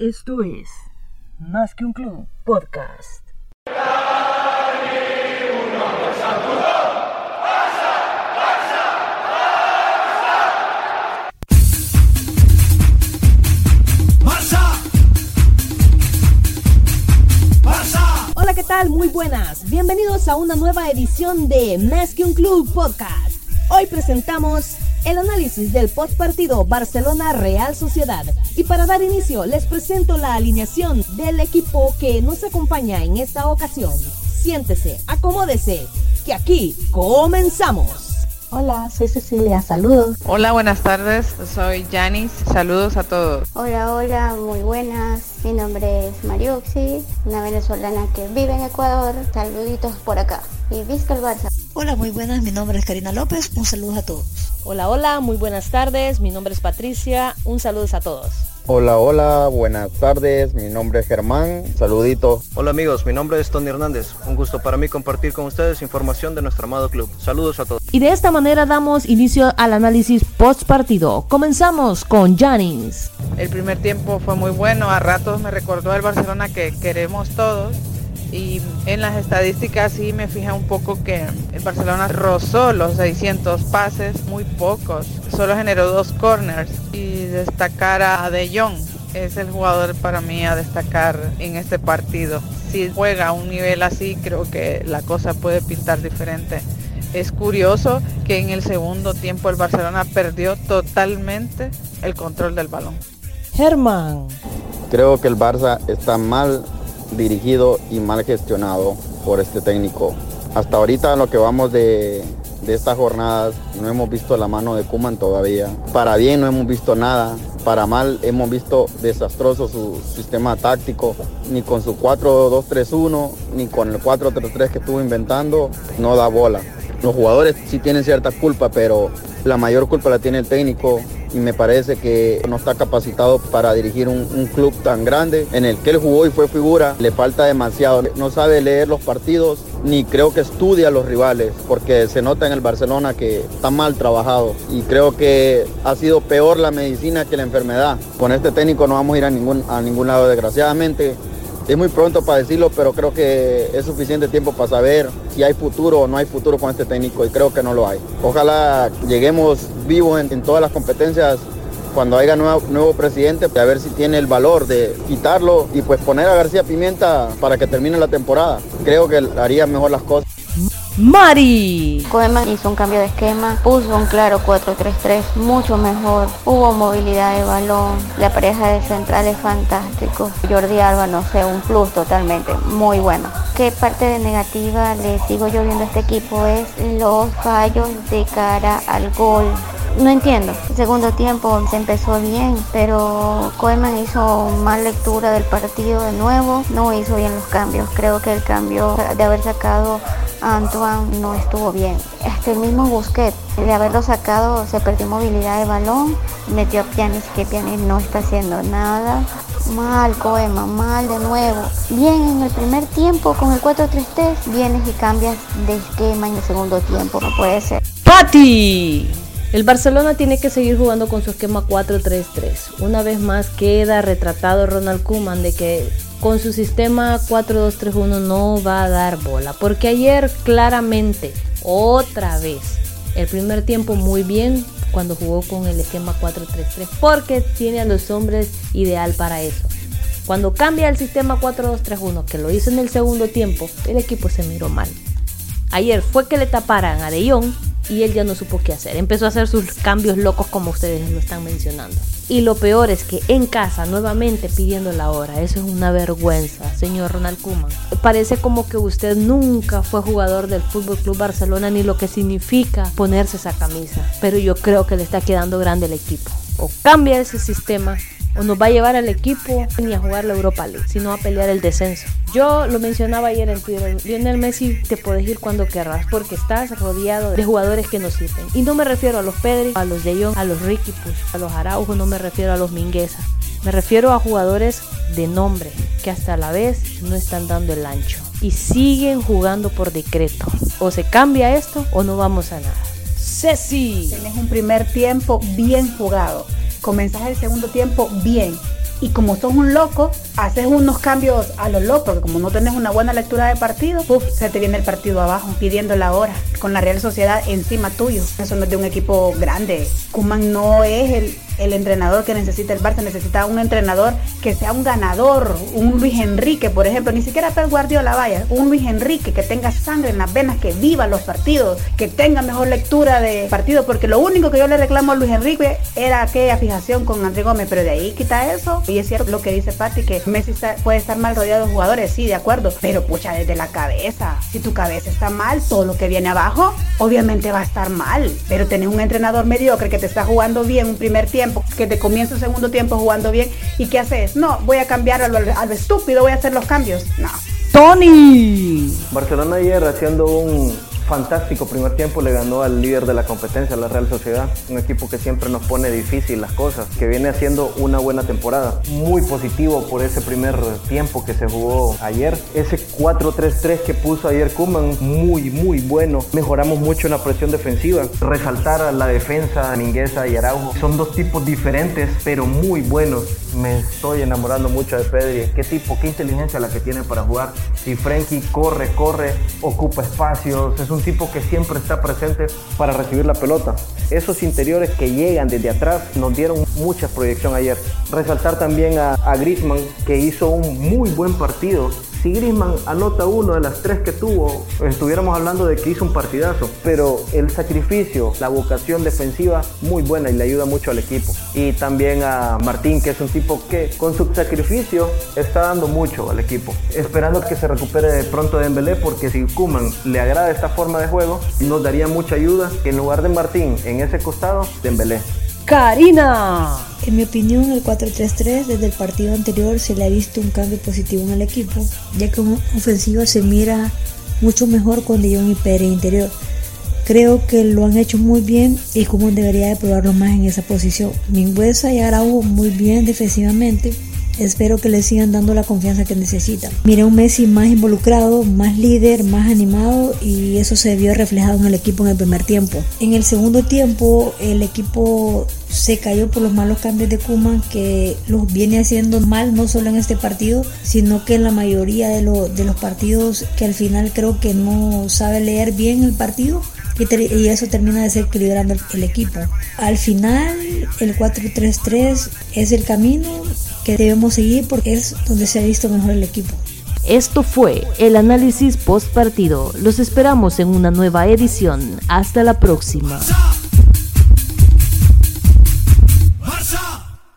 Esto es Más que un club podcast. Hola, ¿qué tal? Muy buenas. Bienvenidos a una nueva edición de Más que un club podcast. Hoy presentamos el análisis del postpartido Barcelona Real Sociedad. Y para dar inicio, les presento la alineación del equipo que nos acompaña en esta ocasión. Siéntese, acomódese, que aquí comenzamos. Hola, soy Cecilia, saludos. Hola, buenas tardes, soy Janis, saludos a todos. Hola, hola, muy buenas. Mi nombre es Mariuxi, una venezolana que vive en Ecuador. Saluditos por acá. Y visca el Barça. Hola, muy buenas, mi nombre es Karina López, un saludo a todos. Hola, hola, muy buenas tardes, mi nombre es Patricia, un saludo a todos. Hola, hola, buenas tardes, mi nombre es Germán, saludito. Hola amigos, mi nombre es Tony Hernández, un gusto para mí compartir con ustedes información de nuestro amado club. Saludos a todos. Y de esta manera damos inicio al análisis post partido. Comenzamos con Janis. El primer tiempo fue muy bueno, a ratos me recordó el Barcelona que queremos todos y en las estadísticas sí me fija un poco que el Barcelona rozó los 600 pases, muy pocos, solo generó dos corners y destacar a De Jong es el jugador para mí a destacar en este partido. Si juega a un nivel así, creo que la cosa puede pintar diferente. Es curioso que en el segundo tiempo el Barcelona perdió totalmente el control del balón. Germán. Creo que el Barça está mal dirigido y mal gestionado por este técnico. Hasta ahorita lo que vamos de, de estas jornadas no hemos visto la mano de Kuman todavía. Para bien no hemos visto nada. Para mal hemos visto desastroso su sistema táctico. Ni con su 4-2-3-1, ni con el 4-3-3 que estuvo inventando, no da bola. Los jugadores sí tienen cierta culpa, pero la mayor culpa la tiene el técnico y me parece que no está capacitado para dirigir un, club tan grande en el que él jugó y fue figura. Le falta demasiado. No sabe leer los partidos ni creo que estudia a los rivales porque se nota en el Barcelona que está mal trabajado y creo que ha sido peor la medicina que la enfermedad. Con este técnico no vamos a ir a ningún, a ningún lado desgraciadamente. Es muy pronto para decirlo, pero creo que es suficiente tiempo para saber si hay futuro o no hay futuro con este técnico y creo que no lo hay. Ojalá lleguemos vivos en, todas las competencias cuando haya nuevo, nuevo presidente, a ver si tiene el valor de quitarlo y pues poner a García Pimienta para que termine la temporada. Creo que haría mejor las cosas. Mari. Koeman hizo un cambio de esquema, puso un claro 4-3-3, mucho mejor. Hubo movilidad de balón, la pareja de centrales fantástico. Jordi Alba, no sé, un plus totalmente, muy bueno. ¿Qué parte de negativa le sigo yo viendo a este equipo? Es los fallos de cara al gol. No entiendo. El segundo tiempo se empezó bien, pero Koeman hizo mal lectura del partido de nuevo. No hizo bien los cambios. Creo que el cambio de haber sacado Antoine no estuvo bien. Este el mismo Busquets, de haberlo sacado, se perdió movilidad de balón. Metió a Pianis, que Pianis no está haciendo nada. Mal, Koeman, mal de nuevo. Bien en el primer tiempo con el 4-3-3, vienes y cambias de esquema en el segundo tiempo. No puede ser. ¡Pati! El Barcelona tiene que seguir jugando con su esquema 4-3-3. Una vez más queda retratado Ronald Koeman de que con su sistema 4-2-3-1 no va a dar bola. Porque ayer claramente, otra vez, el primer tiempo muy bien cuando jugó con el esquema 4-3-3. Porque tiene a los hombres ideal para eso. Cuando cambia el sistema 4-2-3-1, que lo hizo en el segundo tiempo, el equipo se miró mal. Ayer fue que le taparan a De Jong y él ya no supo qué hacer. Empezó a hacer sus cambios locos como ustedes lo están mencionando. Y lo peor es que en casa, nuevamente pidiendo la hora. Eso es una vergüenza, señor Ronald Koeman. Parece como que usted nunca fue jugador del Fútbol Club Barcelona ni lo que significa ponerse esa camisa. Pero yo creo que le está quedando grande el equipo. O cambia ese sistema o nos va a llevar al equipo ni a jugar la Europa League, sino a pelear el descenso. Yo lo mencionaba ayer en Twitter, Lionel Messi te puedes ir cuando querrás porque estás rodeado de jugadores que no sirven. Y no me refiero a los Pedri, a los De Jong, a los Ricky Push, a los Araujo, no me refiero a los Mingueza. Me refiero a jugadores de nombre que hasta la vez no están dando el ancho y siguen jugando por decreto. O se cambia esto o no vamos a nada. Ceci. Tenés un primer tiempo bien jugado. Comenzás el segundo tiempo bien y como sos un loco, haces unos cambios a lo loco, porque como no tenés una buena lectura de partido, uf, se te viene el partido abajo, pidiendo la hora, con la Real Sociedad encima tuyo. Eso no es de un equipo grande. Kuman no es el, el entrenador que necesita el Barça, necesita un entrenador que sea un ganador, un Luis Enrique, por ejemplo, ni siquiera Pep Guardiola vaya, un Luis Enrique que tenga sangre en las venas, que viva los partidos, que tenga mejor lectura de partidos, porque lo único que yo le reclamo a Luis Enrique era aquella fijación con André Gómez, pero de ahí quita eso, y es cierto lo que dice Patti, que Messi puede estar mal rodeado de jugadores, sí, de acuerdo, pero pucha, desde la cabeza, si tu cabeza está mal, todo lo que viene abajo, obviamente va a estar mal, pero tener un entrenador mediocre que te está jugando bien un primer tiempo, que te comienza el segundo tiempo jugando bien y ¿qué haces? No, voy a cambiar al, al estúpido, voy a hacer los cambios. No. Tony. Barcelona ayer haciendo un fantástico primer tiempo le ganó al líder de la competencia, la Real Sociedad, un equipo que siempre nos pone difícil las cosas, que viene haciendo una buena temporada. Muy positivo por ese primer tiempo que se jugó ayer. Ese 4-3-3 que puso ayer Kuman, muy, muy bueno. Mejoramos mucho en la presión defensiva. Resaltar a la defensa Mingueza y Araujo. Son dos tipos diferentes, pero muy buenos. Me estoy enamorando mucho de Pedri. Qué tipo, qué inteligencia la que tiene para jugar. Y Frenkie corre, corre, ocupa espacios. Es un tipo que siempre está presente para recibir la pelota. Esos interiores que llegan desde atrás nos dieron mucha proyección ayer. Resaltar también a, a Griezmann que hizo un muy buen partido si Griezmann anota uno de las tres que tuvo, estuviéramos hablando de que hizo un partidazo. Pero el sacrificio, la vocación defensiva, muy buena y le ayuda mucho al equipo. Y también a Martín, que es un tipo que con su sacrificio está dando mucho al equipo. Esperando que se recupere pronto de Dembélé, porque si Kuman le agrada esta forma de juego, nos daría mucha ayuda que en lugar de Martín en ese costado, Dembélé. Karina. En mi opinión, el 4-3-3 desde el partido anterior se le ha visto un cambio positivo en el equipo, ya que en ofensiva se mira mucho mejor con De Jong y Pérez interior. Creo que lo han hecho muy bien y como debería de probarlo más en esa posición. Mingüesa y Araujo muy bien defensivamente, Espero que le sigan dando la confianza que necesitan. Miré un Messi más involucrado, más líder, más animado y eso se vio reflejado en el equipo en el primer tiempo. En el segundo tiempo el equipo se cayó por los malos cambios de Kuman que los viene haciendo mal no solo en este partido, sino que en la mayoría de, los partidos que al final creo que no sabe leer bien el partido y, eso termina desequilibrando el equipo. Al final, el 4-3-3 es el camino que debemos seguir porque es donde se ha visto mejor el equipo. Esto fue el análisis post partido. Los esperamos en una nueva edición. Hasta la próxima.